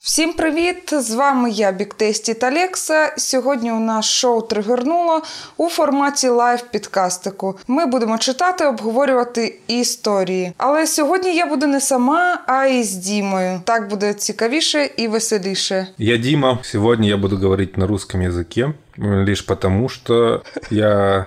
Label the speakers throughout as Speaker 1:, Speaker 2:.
Speaker 1: Всім привіт! З вами я, Big Tasty та Лекса. Сьогодні у нас шоу тригернуло у форматі лайв подкастику. Ми будемо читати, обговорювати історії. Але сьогодні я буду не сама, а і з Дімою. Так буде цікавіше і веселіше.
Speaker 2: Я Дима. Сегодня я буду говорить на русском языке, лишь потому, что я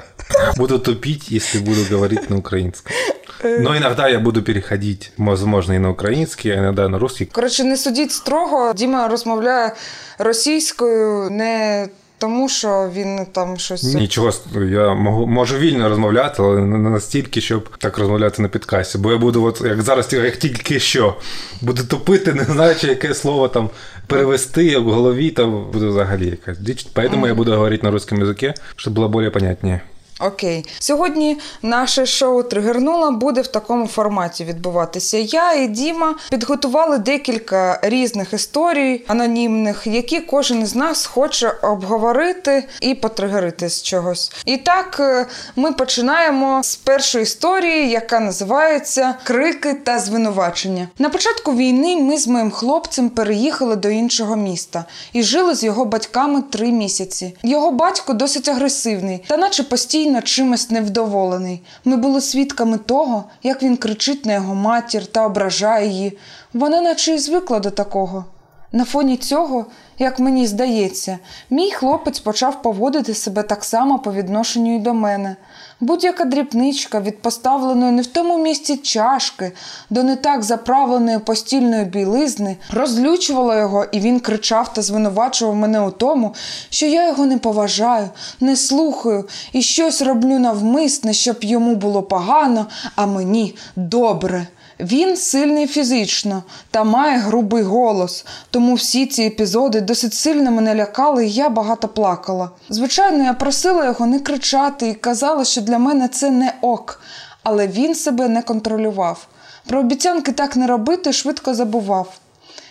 Speaker 2: буду тупить, если буду говорить на украинском. Но иногда я буду переходить, возможно, и на украинский, а иногда на русский.
Speaker 1: Коротше, не судіть строго. Діма розмовляє російською не тому, що він там щось.
Speaker 2: Нічого, я можу, можу вільно розмовляти, але не настільки, щоб так розмовляти на підкасті. Бо я буду, от як зараз, як тільки що, буду тупити, не знаючи, яке слово там перевести в голові, там буде взагалі якась діч. Поэтому я буду говорити на русском языке, щоб було більш понятніше.
Speaker 1: Окей, сьогодні наше шоу Тригернула буде в такому форматі відбуватися. Я і Діма підготували декілька різних історій анонімних, які кожен із нас хоче обговорити і потригерити з чогось. І так е, ми починаємо з першої історії, яка називається Крики та звинувачення. На початку війни ми з моїм хлопцем переїхали до іншого міста і жили з його батьками три місяці. Його батько досить агресивний, та наче постійно чимось невдоволений. Ми були свідками того, як він кричить на його матір та ображає її. Вона наче й звикла до такого. На фоні цього, як мені здається, мій хлопець почав поводити себе так само по відношенню й до мене. Будь-яка дрібничка від поставленої не в тому місці чашки до не так заправленої постільної білизни розлючувала його, і він кричав та звинувачував мене у тому, що я його не поважаю, не слухаю і щось роблю навмисне, щоб йому було погано, а мені добре. Він сильний фізично та має грубий голос, тому всі ці епізоди досить сильно мене лякали, і я багато плакала. Звичайно, я просила його не кричати і казала, що для мене це не ок, але він себе не контролював. Про обіцянки так не робити швидко забував.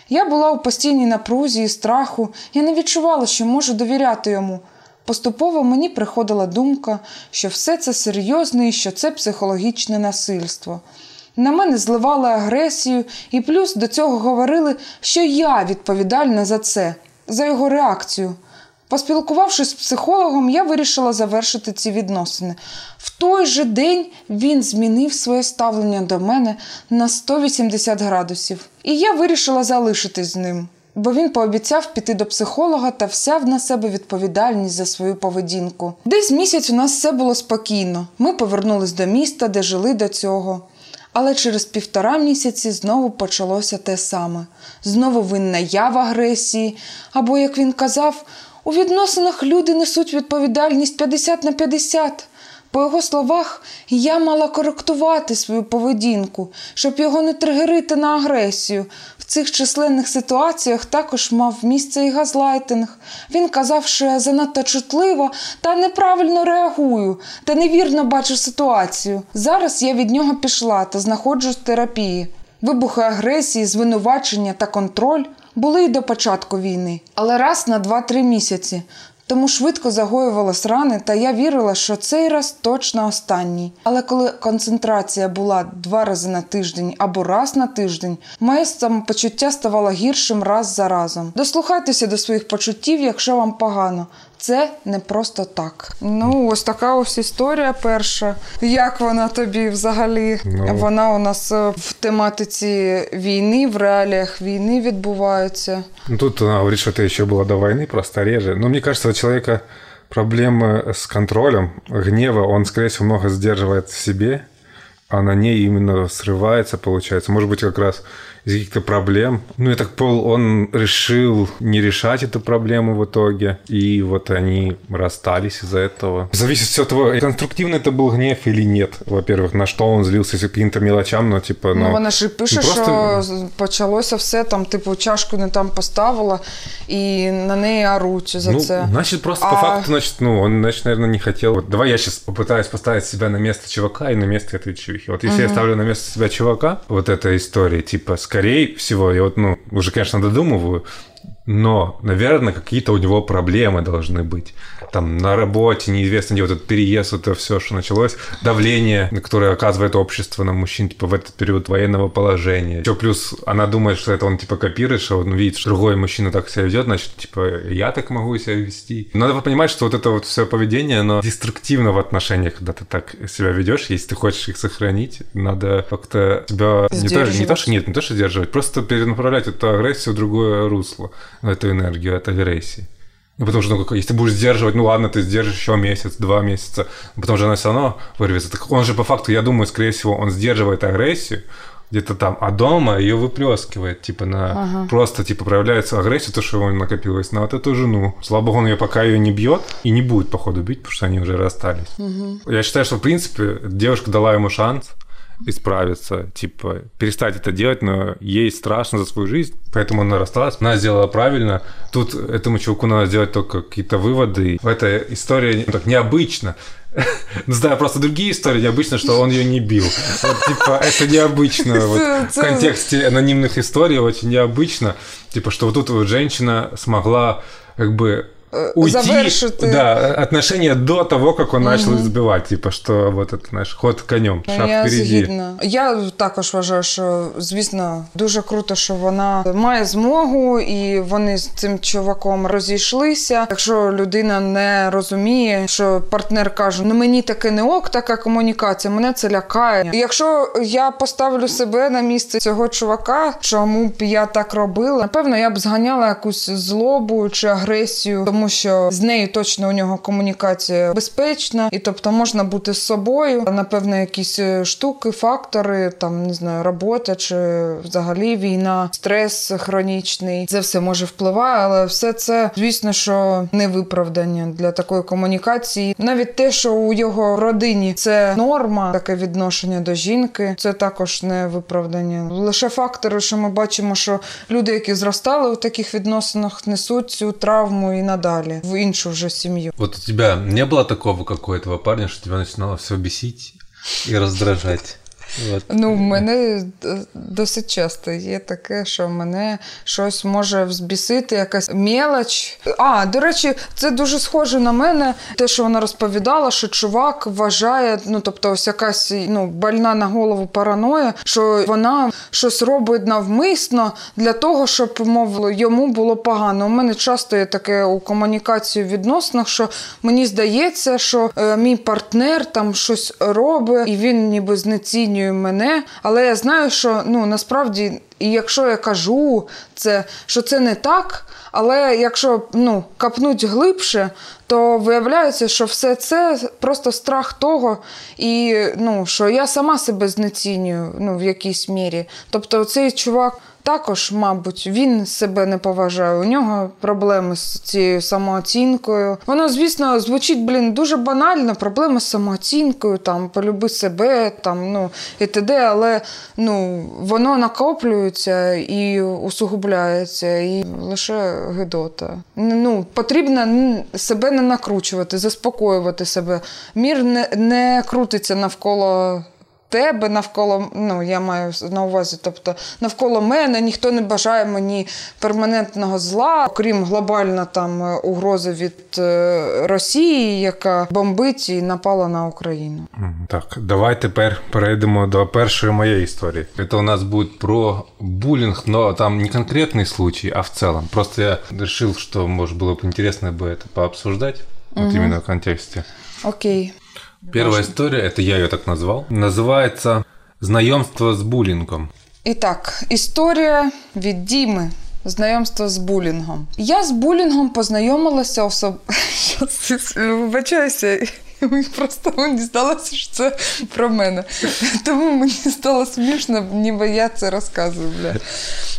Speaker 1: Я була у постійній напрузі і страху, я не відчувала, що можу довіряти йому. Поступово мені приходила думка, що все це серйозне і що це психологічне насильство. На мене зливали агресію, і плюс до цього говорили, що я відповідальна за це, за його реакцію. Поспілкувавшись з психологом, я вирішила завершити ці відносини. В той же день він змінив своє ставлення до мене на 180 градусів, і я вирішила залишитись з ним. Бо він пообіцяв піти до психолога та взяв на себе відповідальність за свою поведінку. Десь місяць у нас все було спокійно. Ми повернулись до міста, де жили до цього. Але через півтора місяці знову почалося те саме. Знову винна я в агресії. Або, як він казав, у відносинах люди несуть відповідальність 50 на 50. По його словах, я мала коректувати свою поведінку, щоб його не тригерити на агресію. В цих численних ситуаціях також мав місце і газлайтинг. Він казав, що я занадто чутлива та неправильно реагую, та невірно бачу ситуацію. Зараз я від нього пішла та знаходжусь в терапії. Вибухи агресії, звинувачення та контроль були й до початку війни, але раз на 2-3 місяці. Тому швидко загоювалась рани, та я вірила, що цей раз точно останній. Але коли концентрація була два рази на тиждень або раз на тиждень, моє самопочуття ставало гіршим раз за разом. Дослухайтеся до своїх почуттів, якщо вам погано. Це не просто так. Ну, ось така ось історія перша. Як вона тобі взагалі?
Speaker 2: Ну.
Speaker 1: Вона у нас е, в тематиці війни, в реаліях війни відбувається.
Speaker 2: Ну, Тут она говорит, что это еще было до войны, просто реже. Но мне кажется, у человека проблемы с контролем, гнева, он, скорее всего, много сдерживает в себе, а на ней именно срывается, получается. Может быть, как раз из каких-то проблем. Ну, я так понял, он решил не решать эту проблему в итоге, и вот они расстались из-за этого. Зависит все от того, конструктивный это был гнев или нет, во-первых, на что он злился, если каким-то мелочам, ну, типа, ну...
Speaker 1: Ну, вона ж і пише,
Speaker 2: ну, просто-
Speaker 1: що почалося все там, типу, чашку не там поставила, і на неї оруть за
Speaker 2: ну,
Speaker 1: це.
Speaker 2: значит, просто по
Speaker 1: А-
Speaker 2: факту, значит, ну, он, значит, наверное, не хотел. Вот, давай я сейчас попытаюсь поставить себя на место чувака и на место этой чувихи. Вот если я ставлю на место себя чувака, вот этой истории, типа, скорее всего, я вот, ну, уже, конечно, додумываю, но, наверное, какие-то у него проблемы должны быть. Там на работе, неизвестно где, вот этот переезд, это все, что началось, давление, которое оказывает общество на мужчин, типа, в этот период военного положения. Еще плюс она думает, что это он, типа, копирует, что он видит, что другой мужчина так себя ведет, значит, типа, я так могу себя вести. Надо понимать, что вот это вот все поведение, оно деструктивно в отношениях, когда ты так себя ведешь, если ты хочешь их сохранить, надо как-то себя не то, не то, что нет, не то, что сдерживать, просто перенаправлять эту агрессию в другое русло эту энергию от агрессии. Ну, потому что, ну, если ты будешь сдерживать, ну ладно, ты сдержишь еще месяц, два месяца, потому что она все равно вырвется. Так он же по факту, я думаю, скорее всего, он сдерживает агрессию где-то там, а дома ее выплескивает, типа на ага. просто типа проявляется агрессия, то, что его накопилось на вот эту жену. Слава богу, он ее пока ее не бьет и не будет, походу, бить, потому что они уже расстались. Угу. Я считаю, что в принципе девушка дала ему шанс исправиться, типа перестать это делать, но ей страшно за свою жизнь, поэтому она рассталась. Она сделала правильно. Тут этому чуваку надо сделать только какие-то выводы. В этой истории так необычно. Ну, знаю просто другие истории необычно, что он ее не бил. Вот, типа, это необычно. Вот, в контексте анонимных историй очень необычно. Типа, что вот тут вот женщина смогла как бы уйти, завершити. Да, отношения до того, як він почали угу. збивати. Типу, що вот это, знаєш, ход конем,
Speaker 1: шаг я впереді. Згідна. Я також вважаю, що, звісно, дуже круто, що вона має змогу, і вони з цим чуваком розійшлися. Якщо людина не розуміє, що партнер каже, ну мені таке не ок, така комунікація, мене це лякає. Якщо я поставлю себе на місце цього чувака, чому б я так робила, напевно, я б зганяла якусь злобу чи агресію тому що з нею точно у нього комунікація безпечна, і тобто можна бути з собою. Напевно, якісь е, штуки, фактори, там не знаю, робота чи взагалі війна, стрес хронічний. Це все може впливати, але все це, звісно, що не виправдання для такої комунікації. Навіть те, що у його родині це норма, таке відношення до жінки, це також не виправдання. Лише фактори, що ми бачимо, що люди, які зростали у таких відносинах, несуть цю травму і надалі дали в іншу вже сім'ю.
Speaker 2: Вот у тебя не было такого, как у этого парня, что тебя начинало все бесить и раздражать?
Speaker 1: От. Ну, в мене досить часто є таке, що мене щось може взбісити, якась мелоч. А, до речі, це дуже схоже на мене. Те, що вона розповідала, що чувак вважає, ну тобто, ось якась ну, больна на голову параноя, що вона щось робить навмисно для того, щоб мов йому було погано. У мене часто є таке у комунікації в що мені здається, що е, мій партнер там щось робить, і він ніби знецінює обожнює мене, але я знаю, що ну насправді, і якщо я кажу це, що це не так. Але якщо ну, капнуть глибше, то виявляється, що все це просто страх того, і ну, що я сама себе знецінюю ну, в якійсь мірі. Тобто цей чувак також, мабуть, він себе не поважає. У нього проблеми з цією самооцінкою. Воно, звісно, звучить, блін, дуже банально. Проблеми з самооцінкою, там полюби себе, там ну і т.д., але ну воно накоплюється і усугубляється, і лише гидота. Ну потрібно себе не накручувати, заспокоювати себе. Мір не, не крутиться навколо тебе навколо, ну я маю на увазі, тобто навколо мене ніхто не бажає мені перманентного зла, окрім глобально там е, угрози від е, Росії, яка бомбить і напала на Україну.
Speaker 2: Так, давай тепер перейдемо до першої моєї історії. Це у нас буде про булінг, но там не конкретний случай, а в целом. Просто я вирішив, що може було б інтересно би це пообсуждати, угу. вот именно в контексте.
Speaker 1: Окей.
Speaker 2: Первая история, это я ее так назвал, называется «Знайомство з булінгом».
Speaker 1: І так, історія від Діми. Знайомство з булінгом. Я з булінгом познайомилася особ... Вибачаюся, просто мені здалося, що це про мене. Тому мені стало смішно, ніби я це розказую. Бля.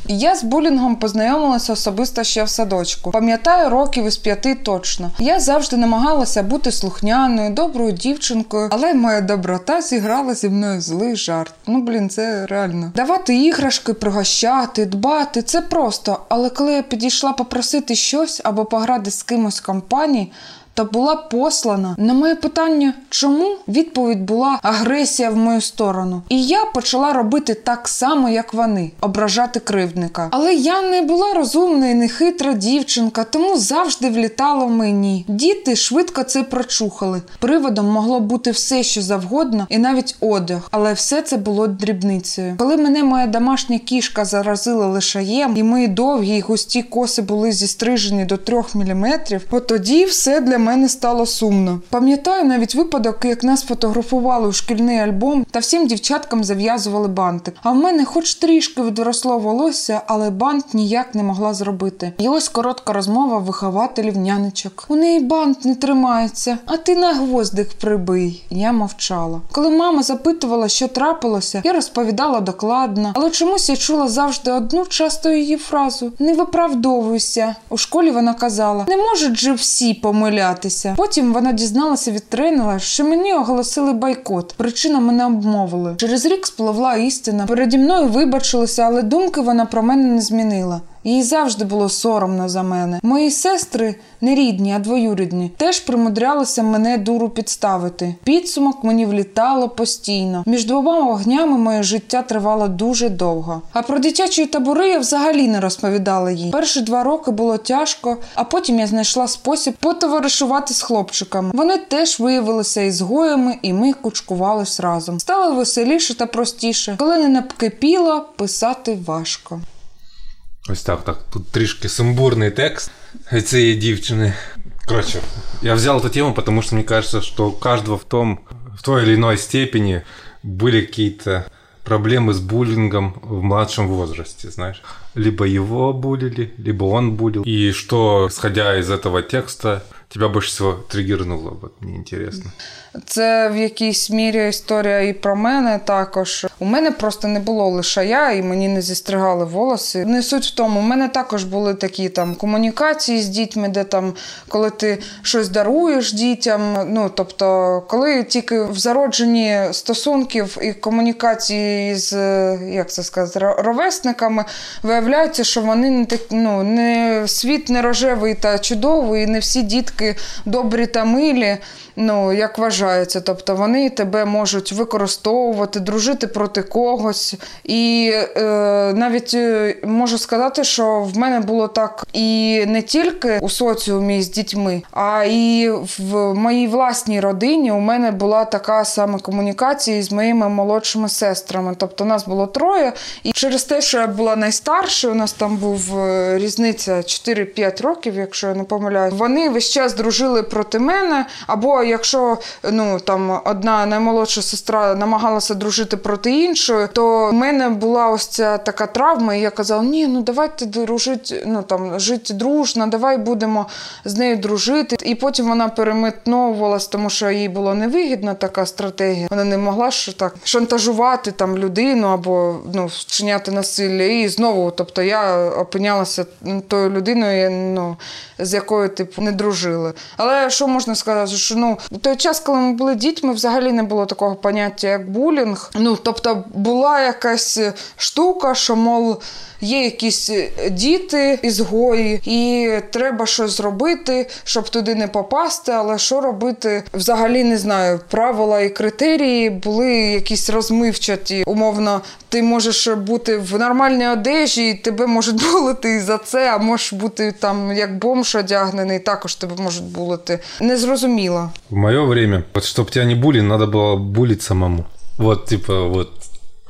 Speaker 1: Я з булінгом познайомилася особисто ще в садочку. Пам'ятаю років із п'яти точно. Я завжди намагалася бути слухняною, доброю дівчинкою, але моя доброта зіграла зі мною злий жарт. Ну, блін, це реально. Давати іграшки, пригощати, дбати це просто. Але коли я підійшла попросити щось або пограти з кимось в компанії, та була послана. На моє питання, чому відповідь була агресія в мою сторону. І я почала робити так само, як вони, ображати кривдника. Але я не була розумна і нехитра дівчинка, тому завжди влітала в мені. Діти швидко це прочухали. Приводом могло бути все, що завгодно, і навіть одяг, але все це було дрібницею. Коли мене моя домашня кішка заразила лишаєм, і мої довгі й густі коси були зістрижені до трьох міліметрів, от тоді все для мене стало сумно. Пам'ятаю навіть випадок, як нас фотографували у шкільний альбом та всім дівчаткам зав'язували бантик. А в мене, хоч трішки відросло волосся, але бант ніяк не могла зробити. І ось коротка розмова вихователів нянечок. У неї бант не тримається, а ти на гвоздик прибий. Я мовчала. Коли мама запитувала, що трапилося, я розповідала докладно, але чомусь я чула завжди одну часто її фразу: не виправдовуйся. У школі вона казала: не можуть же всі помилятися. Потім вона дізналася від тренера, що мені оголосили бойкот. Причина мене обмовили. Через рік спливла істина. Переді мною вибачилася, але думки вона про мене не змінила. Їй завжди було соромно за мене. Мої сестри не рідні, а двоюрідні, теж примудрялися мене дуру підставити. Підсумок мені влітало постійно. Між двома вогнями моє життя тривало дуже довго. А про дитячі табори я взагалі не розповідала їй. Перші два роки було тяжко, а потім я знайшла спосіб потоваришувати з хлопчиками. Вони теж виявилися ізгоями, і ми кучкувались разом. Стало веселіше та простіше. Коли не напкипіло, писати важко.
Speaker 2: Ось так, так. Тут трішки сумбурний текст цієї дівчини. Короче, я взял эту тему, потому что мне кажется, что у каждого в том, в той или иной степени были какие-то проблемы с буллингом в младшем возрасте, знаешь. Либо его булили, либо он булил. И что, исходя из этого текста, тебя больше всего триггернуло? Вот мне интересно.
Speaker 1: Це в якійсь мірі історія і про мене також. У мене просто не було лишая, і мені не зістригали волоси. Не суть в тому, у мене також були такі там комунікації з дітьми, де там, коли ти щось даруєш дітям. Ну тобто, коли тільки в зародженні стосунків і комунікації з як це сказати, ровесниками виявляється, що вони не так, ну не світ не рожевий та чудовий, і не всі дітки добрі та милі. Ну, як вважається, тобто вони тебе можуть використовувати, дружити проти когось. І е, навіть е, можу сказати, що в мене було так і не тільки у соціумі з дітьми, а і в моїй власній родині у мене була така саме комунікація з моїми молодшими сестрами. Тобто нас було троє. І через те, що я була найстаршою, у нас там був е, різниця 4-5 років, якщо я не помиляюсь, вони весь час дружили проти мене. Або якщо ну там одна наймолодша сестра намагалася дружити проти іншої, то в мене була ось ця така травма, і я казала: ні, ну давайте дружити, ну там жити дружно, давай будемо з нею дружити. І потім вона переметновувалась, тому що їй було невигідна така стратегія. Вона не могла що так шантажувати там людину або ну вчиняти насилля. І знову, тобто я опинялася тою людиною, ну з якою типу не дружили. Але що можна сказати, що ну у той час, коли ми були дітьми, взагалі не було такого поняття, як булінг. Ну тобто була якась штука, що мов. Є якісь діти ізгої, і треба щось зробити, щоб туди не попасти. Але що робити? Взагалі не знаю. Правила і критерії були якісь розмивчаті. Умовно, ти можеш бути в нормальній одежі, і тебе можуть булити за це, а можеш бути там як бомж одягнений, також тебе можуть булити. Незрозуміло.
Speaker 2: В моє время, вот чтобы тебя не булили, надо было булить самому. Вот, типа, вот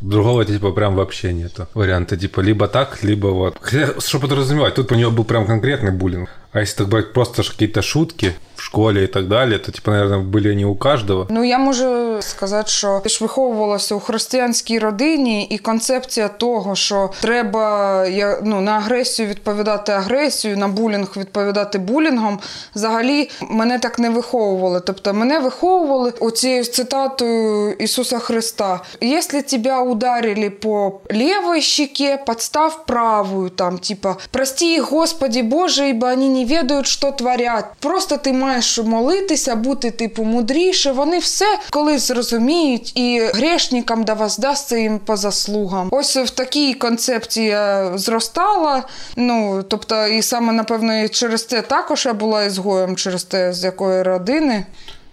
Speaker 2: Другого типа прям вообще нету варианта. Типа либо так, либо вот. Хотя, что подразумевать, тут у него был прям конкретный буллинг. А если так брать просто какие-то шутки в школі і так далі, то типу, наверное, були не у кожного.
Speaker 1: Ну я можу сказати, що я ж виховувалася у християнській родині, і концепція того, що треба ну, на агресію відповідати агресію, на булінг відповідати булінгом, взагалі мене так не виховували. Тобто мене виховували оцією цитатою Ісуса Христа: Якщо тебе ударили по лівій щеке, подстав правую, там, типа, прости, Господи Боже, ибо они не не ведають, що творять. Просто ти маєш молитися, бути типу мудріше. Вони все колись зрозуміють, і грешникам да воздасться їм по заслугам. Ось в такій концепції зростала. Ну тобто, і саме напевно і через це також я була ізгоєм, через те, з якої родини.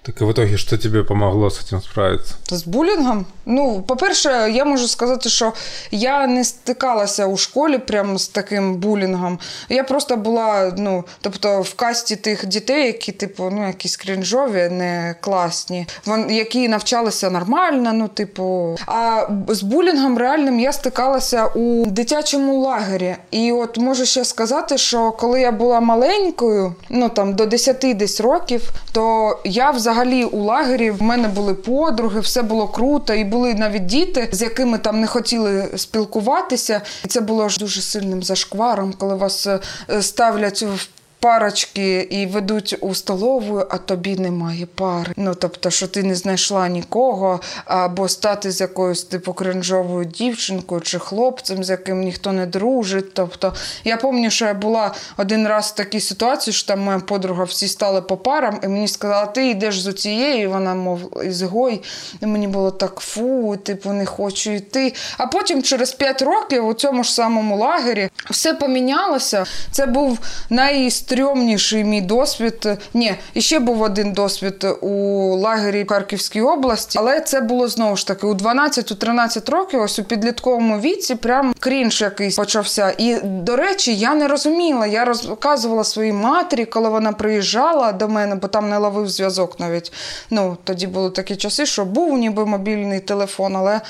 Speaker 2: Так и в итоге, что тебе помогло с этим справиться?
Speaker 1: З булінгом? Ну, по-перше, я можу сказати, що я не стикалася у школі прямо з таким булінгом. Я просто була, ну, тобто, в касті тих дітей, які, типу, ну, якісь крінжові, не класні, які навчалися нормально, ну, типу. А з булінгом реальним я стикалася у дитячому лагері. І от можу ще сказати, що коли я була маленькою, ну там до 10 десь років, то я взагалі взагалі у лагері в мене були подруги, все було круто, і були навіть діти, з якими там не хотіли спілкуватися. І це було ж дуже сильним зашкваром, коли вас е, ставлять в парочки і ведуть у столову, а тобі немає пари. Ну тобто, що ти не знайшла нікого, або стати з якоюсь типу кринжовою дівчинкою чи хлопцем, з яким ніхто не дружить. Тобто, я пам'ятаю, що я була один раз в такій ситуації, що там моя подруга всі стали по парам, і мені сказала, ти йдеш з і вона, мов, ізгой. І мені було так фу, типу, не хочу йти. А потім через п'ять років у цьому ж самому лагері все помінялося. Це був найстрімніший найстрьомніший мій досвід. Ні, іще був один досвід у лагері Харківській області, але це було знову ж таки у 12-13 років, ось у підлітковому віці, прям крінж якийсь почався. І до речі, я не розуміла. Я розказувала своїй матері, коли вона приїжджала до мене, бо там не ловив зв'язок навіть. Ну тоді були такі часи, що був ніби мобільний телефон, але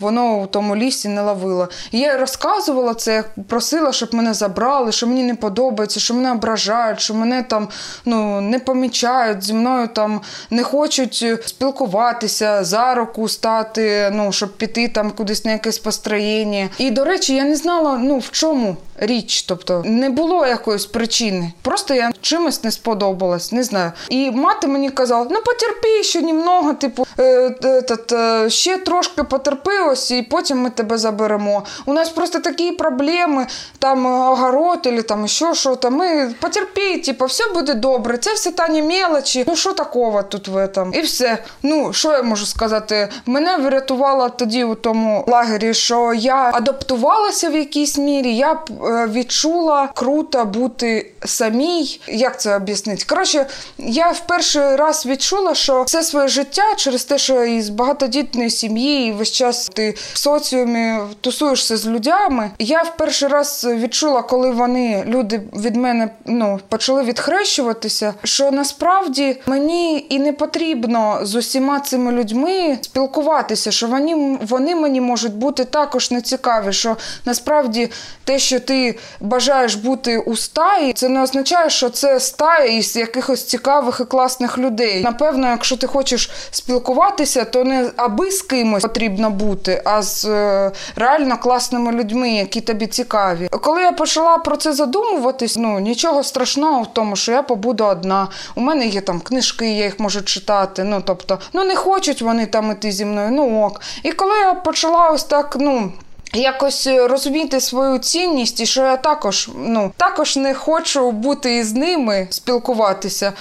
Speaker 1: воно у тому лісі не ловило. І я розказувала це, просила, щоб мене забрали, що мені не подобається, що мене ображають, що мене там ну, не помічають, зі мною там не хочуть спілкуватися, за руку стати, ну, щоб піти там кудись на якесь построєння. І, до речі, я не знала, ну, в чому річ. Тобто не було якоїсь причини. Просто я чимось не сподобалась, не знаю. І мати мені казала: ну потерпи ще німного, типу, е, е, е, ще трошки потерпи ось, і потім ми тебе заберемо. У нас просто такі проблеми, там огород, или там ще що то Ми потерпи, типу, все буде добре. Це все тані мелочі. Ну що такого тут в этом? І все. Ну що я можу сказати? Мене врятувало тоді у тому лагері, що я адаптувалася в якійсь мірі. Я Е, відчула круто бути самій. Як це об'яснити? Коротше, я в перший раз відчула, що все своє життя через те, що із багатодітної сім'ї і весь час ти в соціумі тусуєшся з людьми. Я в перший раз відчула, коли вони, люди від мене ну, почали відхрещуватися, що насправді мені і не потрібно з усіма цими людьми спілкуватися, що вони, вони мені можуть бути також нецікаві, що насправді те, що ти бажаєш бути у стаї, це не означає, що це стая із якихось цікавих і класних людей. Напевно, якщо ти хочеш спілкуватися, то не аби з кимось потрібно бути, а з е, реально класними людьми, які тобі цікаві. Коли я почала про це задумуватись, ну нічого страшного в тому, що я побуду одна. У мене є там книжки, я їх можу читати. Ну тобто, ну не хочуть вони там іти зі мною. Ну ок. І коли я почала ось так, ну якось розуміти свою цінність, і що я також ну також не хочу бути із ними, спілкуватися.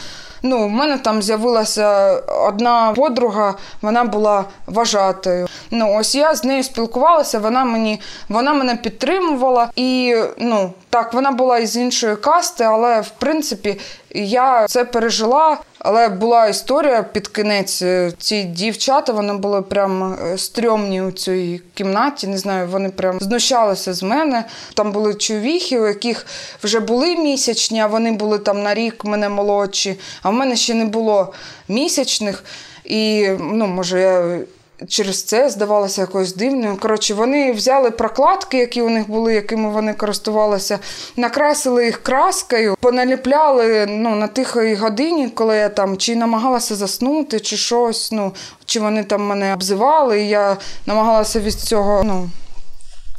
Speaker 1: Ну, в мене там з'явилася одна подруга, вона була вважатою. Ну, ось я з нею спілкувалася, вона мені вона мене підтримувала. І ну так, вона була із іншої касти, але в принципі я це пережила. Але була історія під кінець. Ці дівчата вони були прям е, стрьомні у цій кімнаті. Не знаю, вони прям знущалися з мене. Там були чоловіки, у яких вже були місячні, а вони були там на рік мене молодші. А в мене ще не було місячних. І ну, може, я через це здавалося якоюсь дивною. Коротше, вони взяли прокладки, які у них були, якими вони користувалися, накрасили їх краскою, поналіпляли ну, на тихій годині, коли я там чи намагалася заснути, чи щось. ну, Чи вони там мене обзивали, і я намагалася від цього. ну,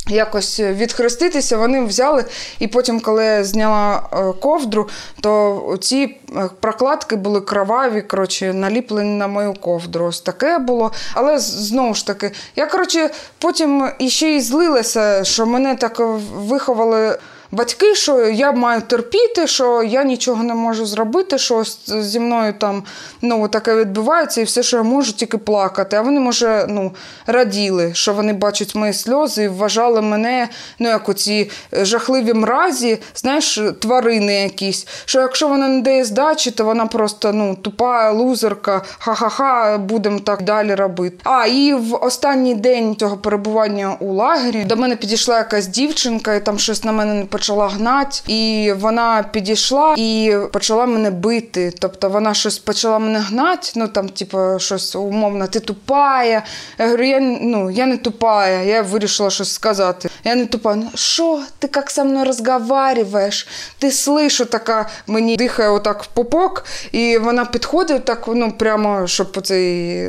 Speaker 1: Якось відхреститися, вони взяли, і потім, коли я зняла е, ковдру, то ці е, прокладки були кроваві, коротше, наліплені на мою ковдру. Ось таке було. Але знову ж таки, я коротше, потім іще й злилася, що мене так виховали батьки, що я маю терпіти, що я нічого не можу зробити, що зі мною там ну, таке відбувається, і все, що я можу, тільки плакати. А вони, може, ну, раділи, що вони бачать мої сльози і вважали мене, ну, як оці жахливі мразі, знаєш, тварини якісь. Що якщо вона не дає здачі, то вона просто ну, тупа лузерка, ха-ха-ха, будемо так далі робити. А, і в останній день цього перебування у лагері до мене підійшла якась дівчинка, і там щось на мене не почала гнати. І вона підійшла і почала мене бити. Тобто вона щось почала мене гнати, ну там, типу, щось умовно, ти тупая. Я говорю, я ну, я не тупая, я вирішила щось сказати. Я не тупа. «Ну, що, ти як со мною розговариваєш? Ти слышу, така мені дихає отак в попок, і вона підходить так, ну прямо, щоб це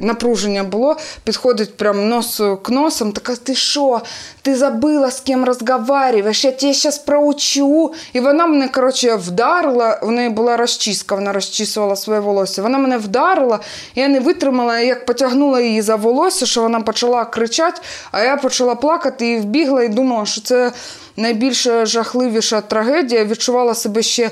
Speaker 1: напруження було, підходить прямо нос к носам, така, ти що? Ти забила, з ким розговариваєш, я тебе зараз проучу. І вона мене, коротше, вдарила, у неї була розчіска, вона розчісувала своє волосся. Вона мене вдарила, я не витримала, як потягнула її за волосся, що вона почала кричати, а я почала плакати і вбігла, і думала, що це найбільша жахливіша трагедія. Відчувала себе ще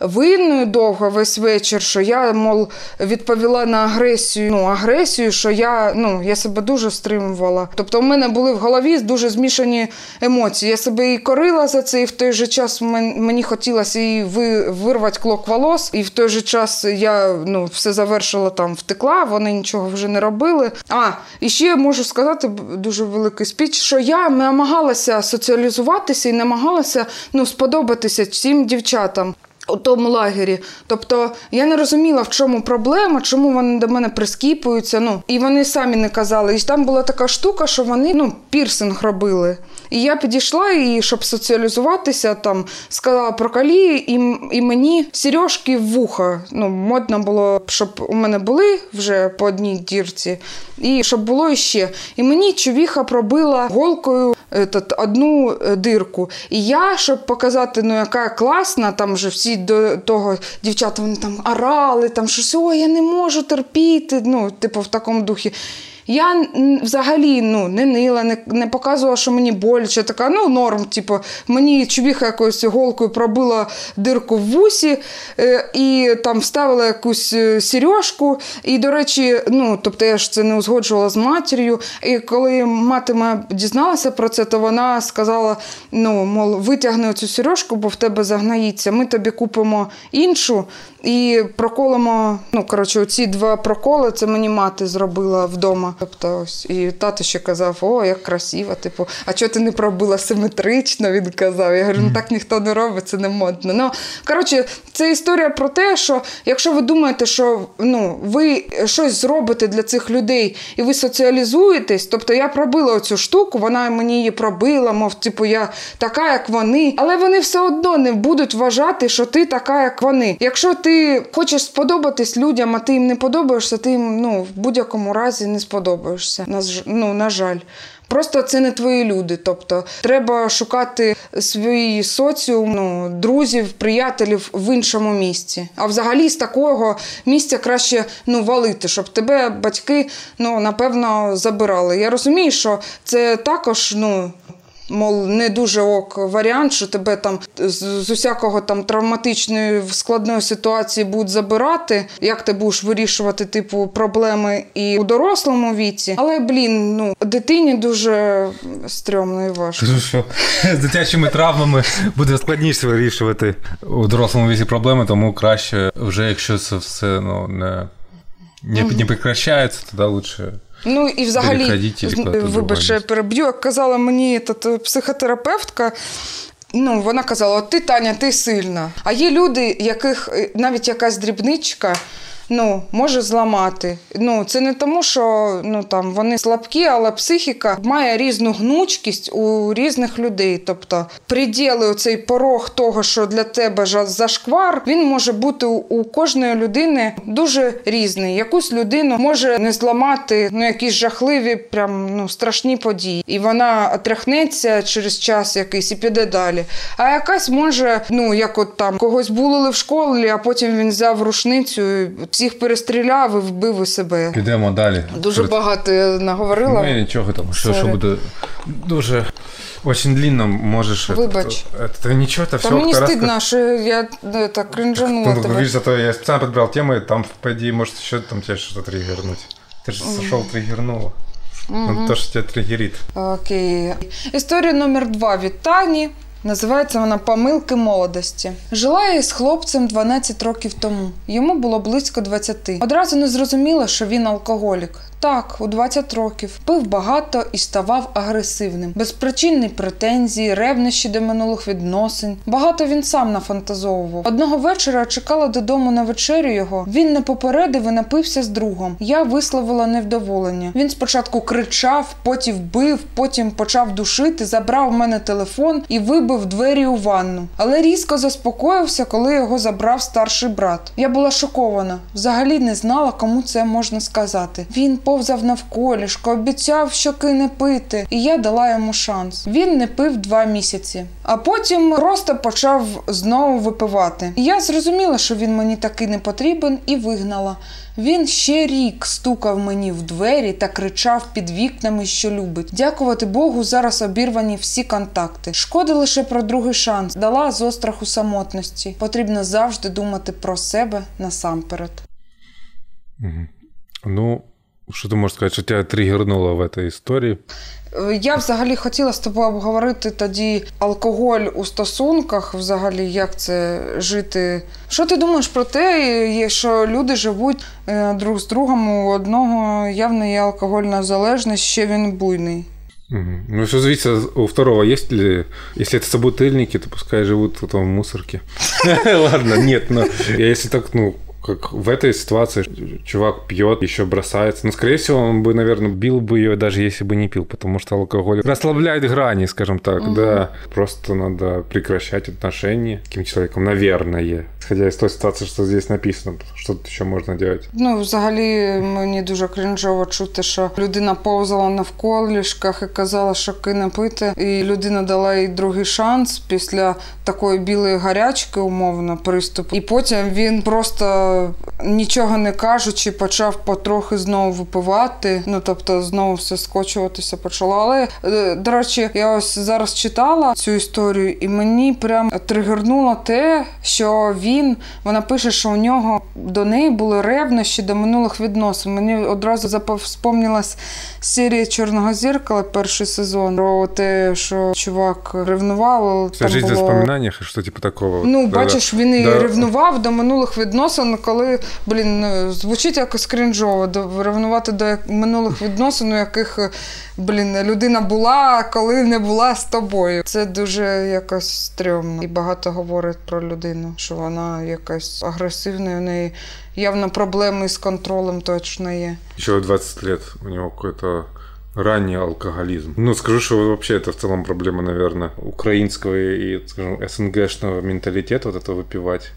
Speaker 1: винною довго весь вечір, що я, мол, відповіла на агресію. Ну, агресію, що я ну, я себе дуже стримувала. Тобто, в мене були в голові дуже змішані емоції. Я себе і корила за це, і в той же час мені хотілося і вирвати клок волос, і в той же час я ну, все завершила там, втекла, вони нічого вже не робили. А, і ще я можу сказати дуже великий спіч, що я намагалася соціалізуватися і намагалася ну, сподобатися цим дівчатам у тому лагері. Тобто я не розуміла, в чому проблема, чому вони до мене прискіпуються. Ну, І вони самі не казали. І там була така штука, що вони ну, пірсинг робили. І я підійшла, і щоб соціалізуватися, там сказала про калії, і і мені сережки в вуха. Ну, Модно було, щоб у мене були вже по одній дірці, і щоб було іще. І мені човіха пробила голкою этот, одну е, дирку. І я, щоб показати, ну, яка класна, там вже всі до того дівчата вони там орали, там щось, ой, я не можу терпіти. Ну, типу, в такому духі. Я взагалі ну, не нила, не не показувала, що мені боляче. Така, ну, норм. Типу, мені чубіха якоюсь голкою пробила дирку в вусі е, і там вставила якусь е, сережку. І, до речі, ну, тобто я ж це не узгоджувала з матір'ю. І коли мати моя дізналася про це, то вона сказала: ну, мол, витягни цю сережку, бо в тебе загнаїться. Ми тобі купимо іншу і проколимо. Ну, коротше, оці два проколи це мені мати зробила вдома. Тобто, ось і тато ще казав, о, як красиво, типу, а чого ти не пробила симетрично? Він казав. Я говорю, ну так ніхто не робить, це не модно. Ну, коротше, це історія про те, що якщо ви думаєте, що ну, ви щось зробите для цих людей і ви соціалізуєтесь, тобто я пробила оцю штуку, вона мені її пробила, мов, типу, я така, як вони, але вони все одно не будуть вважати, що ти така, як вони. Якщо ти хочеш сподобатись людям, а ти їм не подобаєшся, ти їм ну, в будь-якому разі не сподобаєшся подобаєшся. Ну, на жаль. Просто це не твої люди. Тобто треба шукати свій соціум, ну, друзів, приятелів в іншому місці. А взагалі з такого місця краще ну, валити, щоб тебе батьки ну, напевно забирали. Я розумію, що це також ну, Мол, не дуже ок варіант, що тебе там з, з усякого там травматичної складної ситуації будуть забирати. Як ти будеш вирішувати типу проблеми і у дорослому віці? Але блін, ну дитині дуже стрьомно і важко.
Speaker 2: Кажу, що з дитячими травмами буде складніше вирішувати у дорослому віці проблеми, тому краще вже якщо це все ну не не, не прекращається, тоді лучше.
Speaker 1: Ну і взагалі, вибач, я переб'ю, як казала мені та, психотерапевтка. Ну, вона казала: ти Таня, ти сильна. А є люди, яких е, навіть якась дрібничка ну, може зламати. Ну, Це не тому, що ну, там, вони слабкі, але психіка має різну гнучкість у різних людей. Тобто приділи цей порог того, що для тебе зашквар, він може бути у кожної людини дуже різний. Якусь людину може не зламати ну, якісь жахливі, прям ну, страшні події. І вона отряхнеться через час якийсь і піде далі. А якась може, ну як от там когось булили в школі, а потім він взяв рушницю всіх перестріляв і вбив у себе.
Speaker 2: Підемо далі.
Speaker 1: Дуже Перед... багато я наговорила.
Speaker 2: Ми нічого там, що, що буде дуже очень длинно можешь...
Speaker 1: Выбач.
Speaker 2: Это, это, это ничего, это
Speaker 1: Та
Speaker 2: все...
Speaker 1: мені стидно, що я е, так кринжанула
Speaker 2: Ну,
Speaker 1: тебе.
Speaker 2: говоришь, зато я специально подбирал темы, там, по идее, может, еще там тебя что-то триггернуть. Ты же сошел, триггернула. Ну, то, что тебя триггерит.
Speaker 1: Окей. Історія номер два від Тані. Називається вона Помилки молодості. Жила я із хлопцем 12 років тому. Йому було близько 20. Одразу не зрозуміла, що він алкоголік. Так, у 20 років пив багато і ставав агресивним, безпричинні претензії, ревнощі до минулих відносин. Багато він сам нафантазовував. Одного вечора чекала додому на вечерю його. Він не попередив і напився з другом. Я висловила невдоволення. Він спочатку кричав, потім бив, потім почав душити, забрав в мене телефон і вибив двері у ванну. Але різко заспокоївся, коли його забрав старший брат. Я була шокована. Взагалі не знала, кому це можна сказати. Він повзав навколішко, обіцяв, що кине пити, і я дала йому шанс. Він не пив два місяці, а потім просто почав знову випивати. І я зрозуміла, що він мені таки не потрібен, і вигнала. Він ще рік стукав мені в двері та кричав під вікнами, що любить. Дякувати Богу, зараз обірвані всі контакти. Шкода лише про другий шанс. Дала з остраху самотності. Потрібно завжди думати про себе насамперед.
Speaker 2: Ну, что ты можешь сказать, что тебя триггернуло в этой истории?
Speaker 1: Е, Я взагалі хотіла з тобою обговорити тоді алкоголь у стосунках, взагалі, як це жити. Що ти думаєш про те, є, що люди живуть е, друг з другом, у одного явно є алкогольна залежність, ще він буйний.
Speaker 2: Мгм. Ну, все зависит от- у второго, есть ли... Если это собутыльники, то пускай живут в том мусорке. Ладно, нет, но если так, ну, как в этой ситуации чувак пьет, еще бросается. Ну, скорее всего, он бы, наверное, бил бы ее, даже если бы не пил, потому что алкоголь расслабляет грани, скажем так, да. Просто надо прекращать отношения с таким человеком, наверное. Исходя из той ситуации, что здесь написано, что тут еще можно делать.
Speaker 1: Ну, взагалі, мені дуже крінжово чути, що людина повзала навколішках і казала, що кине пити, і людина дала їй другий шанс після такої білої гарячки, умовно, приступу. І потім він просто нічого не кажучи, почав потрохи знову випивати. Ну тобто знову все скочуватися почало. Але е, до речі, я ось зараз читала цю історію, і мені прям тригернуло те, що він вона пише, що у нього до неї були ревнощі до минулих відносин. Мені одразу запов- серія Чорного зіркала, перший сезон, про те, що чувак ревнував.
Speaker 2: Вся
Speaker 1: там
Speaker 2: жизнь в
Speaker 1: було...
Speaker 2: воспоминаниях, что такого.
Speaker 1: Ну, бачиш, він і
Speaker 2: Да.
Speaker 1: ревнував до минулих відносин, коли, блін, ну, звучить якось крінжово, до, ревнувати до як- минулих відносин, у яких, е, блін, людина була, коли не була з тобою. Це дуже якось стрьомно. І багато говорить про людину, що вона якась агресивна, і у неї явно проблеми з контролем точно є.
Speaker 2: Еще в 20 лет у него какой-то ранний алкоголизм. Ну, скажу, что вообще это в целом проблема, наверное, украинского и, скажем, СНГшного менталитета вот это выпивать.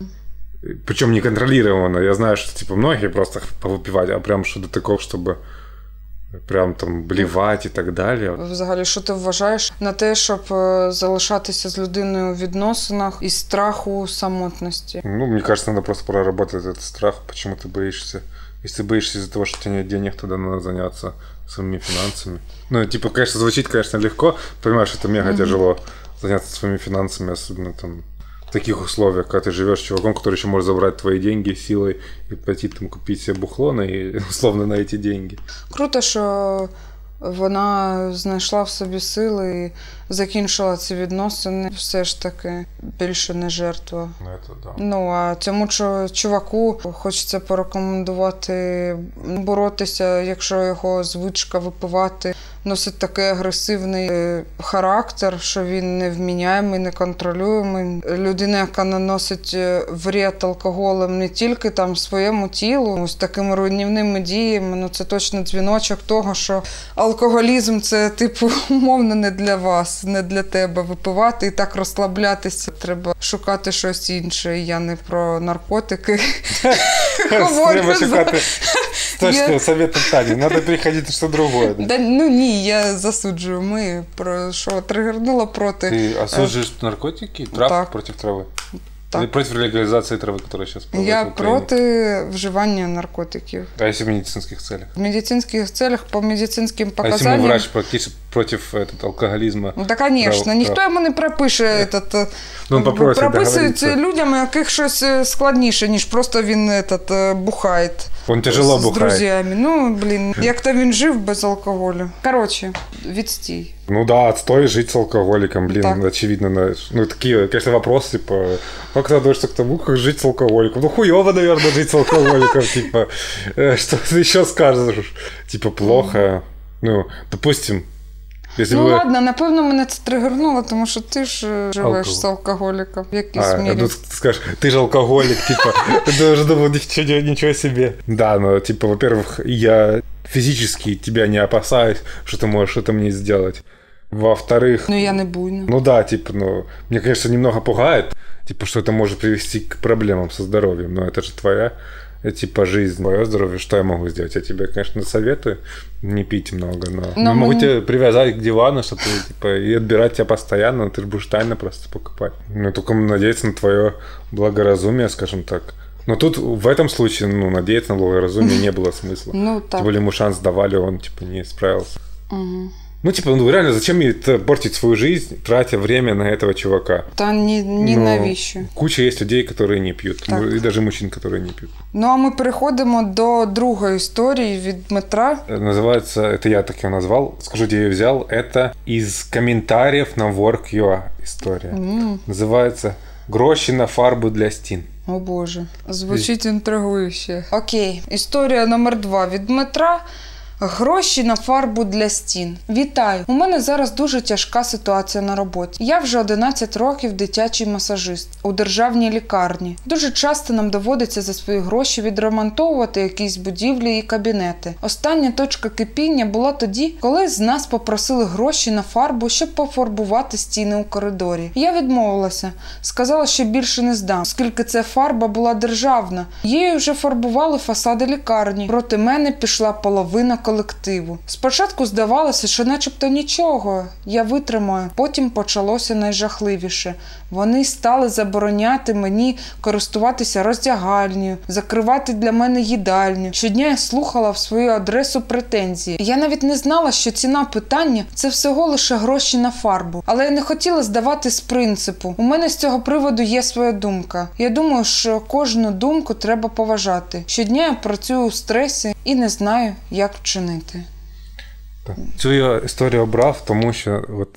Speaker 2: Причем неконтролированно. Я знаю, что типа многие просто повыпивать, а прям что-то такого, чтобы прям там блевать и так далее.
Speaker 1: Взагалі, що ти вважаєш на те, щоб е, залишатися з людиною у відносинах із страху самотності?
Speaker 2: Ну, мне кажется, надо просто проработать этот страх, почему ты боишься. Если ты боишься из-за того, что у тебя нет денег, тогда надо заняться своими финансами. Ну, типа, конечно, звучит, конечно, легко. Понимаешь, это мега тяжело заняться своими финансами, особенно там в таких условиях, когда ты живешь с чуваком, который еще может забрать твои деньги силой и пойти там купить себе бухло на, и, условно на эти деньги.
Speaker 1: Круто, що вона знайшла в собі сили і закінчила ці відносини. Все ж таки більше не жертва.
Speaker 2: Ну, это да.
Speaker 1: Ну а цьому чу- чуваку хочеться порекомендувати боротися, якщо його звичка випивати носить такий агресивний е, характер, що він невміняємий, неконтролюємий. Людина, яка наносить е, вред алкоголем не тільки там своєму тілу, ось такими руйнівними діями. Ну це точно дзвіночок того, що алкоголізм це типу умовно не для вас, не для тебе випивати і так розслаблятися. Треба шукати щось інше. Я не про наркотики.
Speaker 2: Точно, советом Тані. Треба переходити що другое. Да
Speaker 1: ну не, я засуджую. мы про что тригернула проти.
Speaker 2: Ти э, осуджуєш наркотики? Трав против трави?
Speaker 1: Так.
Speaker 2: Против легализации травы, которая сейчас
Speaker 1: Я против вживания наркотиков.
Speaker 2: А если в медицинских целях?
Speaker 1: В медицинских целях, по медицинским показаниям...
Speaker 2: А если мы врач практически против этот, алкоголизма.
Speaker 1: Ну, та, звісно,
Speaker 2: Прав-
Speaker 1: ніхто
Speaker 2: прав.
Speaker 1: йому не пропише. Этот, е,
Speaker 2: Ну, попросить
Speaker 1: прописують
Speaker 2: договоритися.
Speaker 1: людям, яких щось е, складніше, ніж просто він этот, е, бухає.
Speaker 2: Он тяжело
Speaker 1: з
Speaker 2: бухает.
Speaker 1: друзями. Ну, блін, як то він жив без алкоголю. Коротше, відстій.
Speaker 2: Ну да, отстой жить с алкоголиком, блин,
Speaker 1: Так.
Speaker 2: очевидно. знаешь. Ну, такие, конечно, вопросы, типа, как ты относишься к тому, как жить с алкоголиком? Ну, хуёво, наверное, жить с алкоголиком, типа, э, что ты еще скажешь? Типа, плохо. Ну, допустим, если
Speaker 1: Ну
Speaker 2: бы...
Speaker 1: ладно, напевно, мене це тригернуло, тому що ти ж е, живеш
Speaker 2: Алкоголь.
Speaker 1: з алкоголіком в якійсь
Speaker 2: А,
Speaker 1: мірі.
Speaker 2: ну, ты скажешь, ты же алкоголик, типа, ты уже думал, ничего, ничего себе. Да, но, типа, во-первых, я физически тебя не опасаюсь, что ты можешь это мне сделать. Во-вторых,
Speaker 1: Ну я не буйна.
Speaker 2: Ну да, типа, ну, мне, конечно, немного пугает, типа, что это может привести к проблемам со здоровьем, но это же твоя, э, типа, жизнь, твое здоровье, что я могу сделать? Я тебе, конечно, советую не пить много, но,
Speaker 1: Но
Speaker 2: могу
Speaker 1: мы-
Speaker 2: тебя привязать к дивану, чтобы, типа, и отбирать тебя постоянно, но ты же будешь тайно просто покупать. Ну, только надеяться на твое благоразумие, скажем так. Но тут в этом случае, ну, надеяться на благоразумие не было смысла.
Speaker 1: Ну
Speaker 2: Тем
Speaker 1: так.
Speaker 2: более ему шанс давали, он, типа, не справился.
Speaker 1: Угу.
Speaker 2: Ну, типа, ну реально, зачем мне это портить свою жизнь, тратя время на этого чувака?
Speaker 1: Та ні, ні
Speaker 2: Ну,
Speaker 1: навіщо.
Speaker 2: Куча есть людей, которые не пьют.
Speaker 1: Так.
Speaker 2: Ну, И даже мужчин, которые не пьют.
Speaker 1: Ну а ми переходимо до другої історії від Дмитра.
Speaker 2: Э, Называется, это я так ее назвал, скажу, где я взял, это из комментариев на Work.ua история.
Speaker 1: М,
Speaker 2: Называется «Гроші на фарбу для стін».
Speaker 1: О Боже, звучить інтригующе. Окей, історія номер два від Дмитра. Гроші на фарбу для стін. Вітаю! У мене зараз дуже тяжка ситуація на роботі. Я вже 11 років дитячий масажист у державній лікарні. Дуже часто нам доводиться за свої гроші відремонтовувати якісь будівлі і кабінети. Остання точка кипіння була тоді, коли з нас попросили гроші на фарбу, щоб пофарбувати стіни у коридорі. Я відмовилася, сказала, що більше не здам, оскільки ця фарба була державна. Її вже фарбували фасади лікарні. Проти мене пішла половина колективу. Спочатку здавалося, що начебто нічого, я витримаю. Потім почалося найжахливіше. Вони стали забороняти мені користуватися роздягальнею, закривати для мене їдальню. Щодня я слухала в свою адресу претензії. Я навіть не знала, що ціна питання це всього лише гроші на фарбу. Але я не хотіла здавати з принципу. У мене з цього приводу є своя думка. Я думаю, що кожну думку треба поважати. Щодня я працюю у стресі і не знаю, як вчинити.
Speaker 2: Цю я історію обрав, тому що от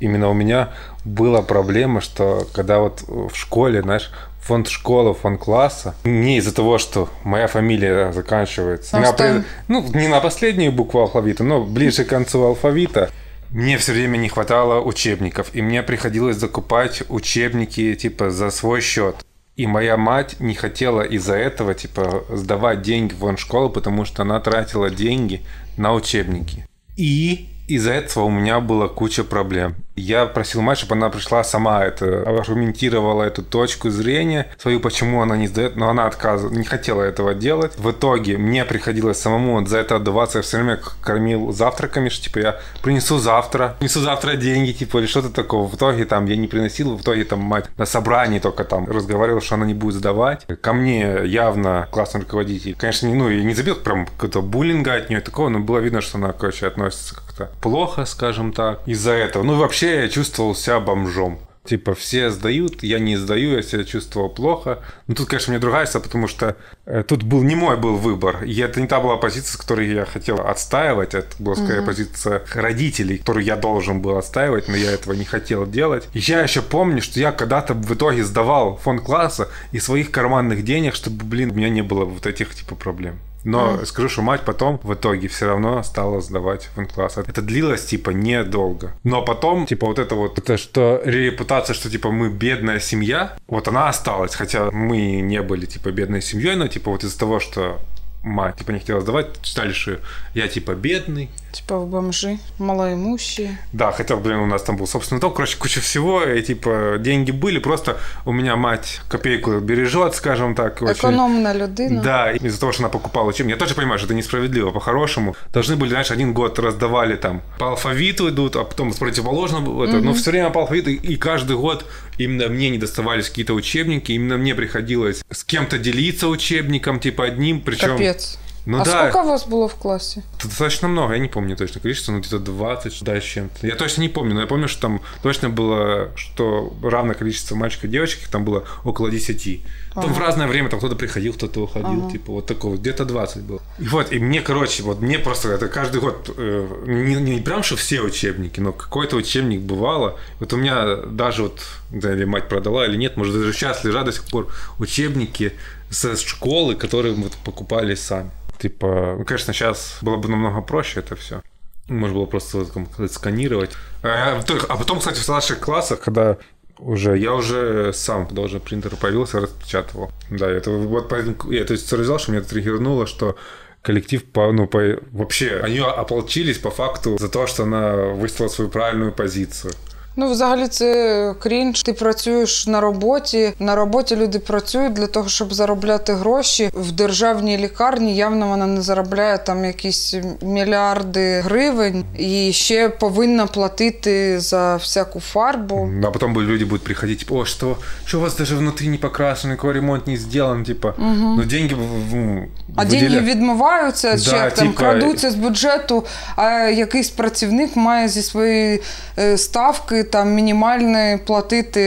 Speaker 2: именно у меня была проблема, что когда вот в школе, знаешь, фонд школы, фонд класса, не из-за того, что моя фамилия заканчивается,
Speaker 1: А
Speaker 2: на пред- ну, не на последнюю букву алфавита, но ближе к концу алфавита, мне все время не хватало учебников, и мне приходилось закупать учебники, типа, за свой счет. И моя мать не хотела из-за этого, типа, сдавать деньги в школу, потому что она тратила деньги на учебники. И из-за этого у меня была куча проблем. Я просил мать, чтобы она пришла сама это, аргументировала эту точку зрения свою, почему она не сдает, но она отказывала, не хотела этого делать. В итоге мне приходилось самому за это отдаваться. Я все время кормил завтраками, что типа я принесу завтра, принесу завтра деньги, типа или что-то такого. В итоге там я не приносил, в итоге там мать на собрании только там разговаривала, что она не будет сдавать. Ко мне явно классный руководитель. Конечно, не- ну, я не забил прям какого-то буллинга от нее такого, но было видно, что она, короче, относится как-то плохо, скажем так, из-за этого. Ну и вообще я чувствовал себя бомжом. Типа все сдают, я не сдаю, я себя чувствовал плохо. Ну тут, конечно, мне другая потому что э, тут был не мой был выбор. И это не та была позиция, с которой я хотел отстаивать. Это была скорее позиция родителей, которую я должен был отстаивать, но я этого не хотел делать. И я еще помню, что я когда-то в итоге сдавал фонд класса из своих карманных денег, чтобы, блин, у меня не было вот этих типа проблем. Но скажу, что мать потом в итоге все равно стала сдавать в класс. Это длилось типа недолго. Но потом, типа вот это вот, это что репутация, что типа мы бедная семья, вот она осталась. Хотя мы не были типа бедной семьей, но типа вот из-за того, что мать типа не хотела сдавать, что я типа бедный.
Speaker 1: Типа в бомжи, малоимущие.
Speaker 2: Да, хотя, блин, у нас там был собственный дом, короче, куча всего, и типа деньги были, просто у меня мать копейку бережет, скажем так. очень-
Speaker 1: Економна людина.
Speaker 2: Да, из-за того, что она покупала учебники. Я тоже понимаю, что это несправедливо, по-хорошему. Должны были, знаешь, один год раздавали там по алфавиту идут, а потом с противоположным, это, но все время по алфавиту, и каждый год именно мне не доставались какие-то учебники, именно мне приходилось с кем-то делиться учебником, типа одним, причем...
Speaker 1: Капець.
Speaker 2: Ну
Speaker 1: а
Speaker 2: да,
Speaker 1: сколько у вас было в классе?
Speaker 2: достаточно много, я не помню точно количество, но где-то 20, да, с чем-то. Я точно не помню, но я помню, что там точно было, что равное количество мальчиков и девочек, там было около 10. Там в разное время там кто-то приходил, кто-то уходил, типа вот такого, где-то 20 было. И вот, и мне, короче, вот мне просто это каждый год, э, не, не прям, что все учебники, но какой-то учебник бывало. Вот у меня даже вот, знаю, или мать продала или нет, может, даже сейчас лежат до сих пор учебники со школы, которые мы покупали сами. Типа, ну, конечно, сейчас было бы намного проще это все. Можно было просто сказать, сканировать. А, только- а потом, кстати, в старших классах, когда уже я уже сам, уже принтер появился, распечатывал. Да, это вот поэтому я то есть рассказал, что меня это триггернуло, что коллектив по, ну, по, вообще, они ополчились по факту за то, что она выставила свою правильную позицию.
Speaker 1: Ну, взагалі, це крінж. Ти працюєш на роботі. На роботі люди працюють для того, щоб заробляти гроші. В державній лікарні явно вона не заробляє там якісь мільярди гривень і ще повинна платити за всяку фарбу.
Speaker 2: А потом бы люди будут приходить, типа, о, что, что у вас даже внутри не покрашено, никакой ремонт не сделан, типа, ну, деньги в-
Speaker 1: А
Speaker 2: выделя-
Speaker 1: деньги відмиваються,
Speaker 2: Да,
Speaker 1: чи як там
Speaker 2: типа-
Speaker 1: крадуться з бюджету, а якийсь працівник має зі своєї е, ставки там минимальные платити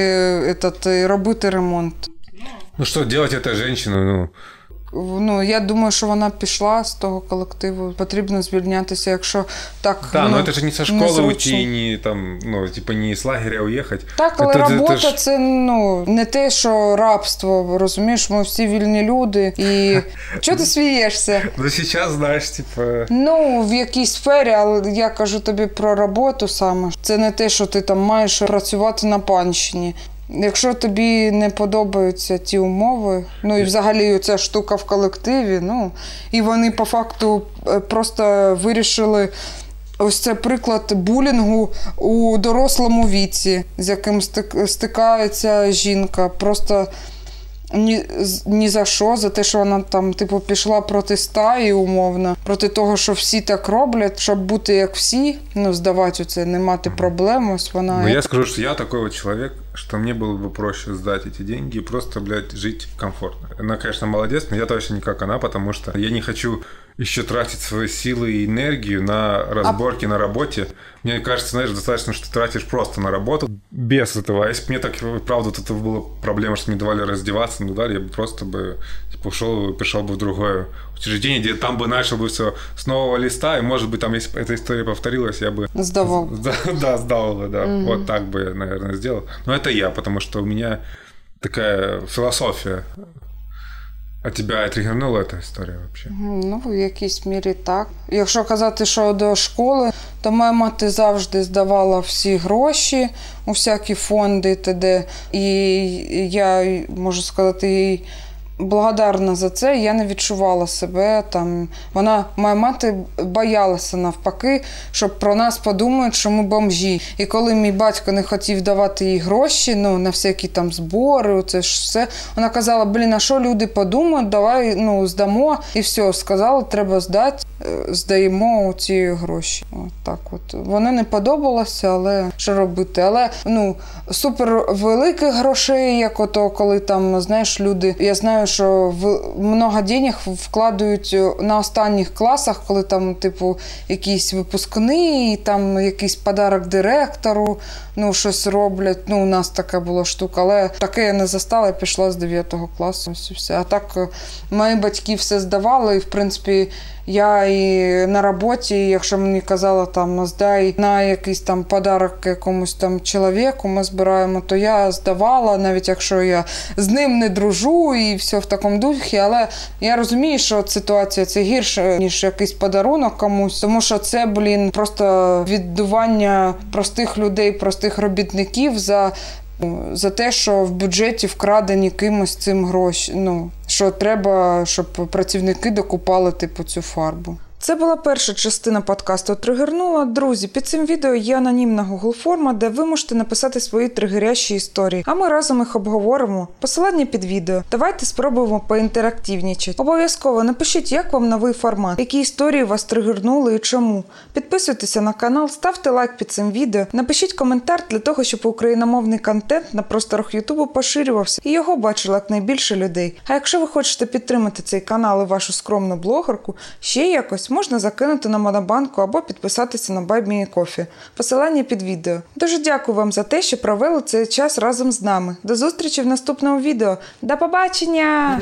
Speaker 1: этот, і робити ремонт.
Speaker 2: Ну, что делать этой женщине, ну,
Speaker 1: Ну, я думаю, що вона пішла з того колективу. Потрібно звільнятися, якщо так.
Speaker 2: да,
Speaker 1: ну,
Speaker 2: но это же не со школы
Speaker 1: незручно.
Speaker 2: уйти, не там, ну, типа, не с лагеря уехать.
Speaker 1: Так, але
Speaker 2: Это- это
Speaker 1: робота
Speaker 2: ж-
Speaker 1: це ну не те, що рабство, розумієш, ми всі вільні люди. І чого ти смієшся?
Speaker 2: Ну, сейчас, знаешь, типа...
Speaker 1: Ну, в якійсь сфері, але я кажу тобі про роботу саме. Це не те, що ти там маєш працювати на панщині. Якщо тобі не подобаються ті умови, ну і взагалі ця штука в колективі, ну і вони по факту е, просто вирішили. Ось це приклад булінгу у дорослому віці, з яким стик- стикається жінка. Просто ні, з- ні за що, за те, що вона там, типу, пішла проти стаї, умовно, проти того, що всі так роблять, щоб бути як всі, ну, здавати це, не мати проблем, ось вона.
Speaker 2: Но Ну, я скажу, что я такой вот человек, что мне было бы проще сдать эти деньги и просто, блядь, жить комфортно. Она, конечно, молодец, но я точно не как она, потому что я не хочу еще тратить свои силы и энергию на разборки на работе. Мне кажется, знаешь, достаточно, что тратишь просто на работу без этого. А если бы мне так, правда, вот это была проблема, что мне давали раздеваться, ну да, я бы просто бы типа, ушел и пришел бы в другое учреждение, где там бы начал бы все с нового листа, и, может быть, там, если бы эта история повторилась, я бы
Speaker 1: Здавал.
Speaker 2: да, да, сдал бы, да. Вот так бы я, наверное, сделал. Но это я, потому что у меня такая философия. А тебе тригернула ця історія взагалі?
Speaker 1: Ну, в якійсь мірі так. Якщо казати, що до школи, то моя мати завжди здавала всі гроші у всякі фонди т.д. І я можу сказати їй благодарна за це. Я не відчувала себе там. Вона, моя мати, боялася навпаки, щоб про нас подумають, що ми бомжі. І коли мій батько не хотів давати їй гроші, ну на всякі там збори, це ж все. Вона казала: блін, а що люди подумають, давай ну здамо і все. Сказала, треба здати, е, здаємо ці гроші. От так от. Воно не подобалося, але що робити? Але ну супер великих грошей, як ото, коли там знаєш, люди. Я знаю, що в много денег вкладають на останніх класах, коли там, типу, якісь випускний, там якийсь подарок директору, ну щось роблять. Ну, у нас така була штука, але таке я не застала, я пішла з 9 класу. Все. А так е, мої батьки все здавали, і в принципі. Я і на роботі, якщо мені казала там здай на якийсь там подарок якомусь там чоловіку, ми збираємо, то я здавала, навіть якщо я з ним не дружу і все в такому духі. Але я розумію, що ситуація це гірше, ніж якийсь подарунок комусь, тому що це, блін, просто віддування простих людей, простих робітників за. За те, що в бюджеті вкрадені кимось цим гроші. Ну що треба, щоб працівники докупали типу цю фарбу. Це була перша частина подкасту Тригернула. Друзі, під цим відео є анонімна Google форма, де ви можете написати свої тригерящі історії, а ми разом їх обговоримо. Посилання під відео. Давайте спробуємо поінтерактивнічати. Обов'язково напишіть, як вам новий формат, які історії вас тригернули і чому. Підписуйтеся на канал, ставте лайк під цим відео, напишіть коментар для того, щоб україномовний контент на просторах Ютубу поширювався і його бачило якнайбільше людей. А якщо ви хочете підтримати цей канал і вашу скромну блогерку, ще якось можна закинути на Монобанку або підписатися на Баймі. Посилання під відео. Дуже дякую вам за те, що провели цей час разом з нами. До зустрічі в наступному відео. До побачення!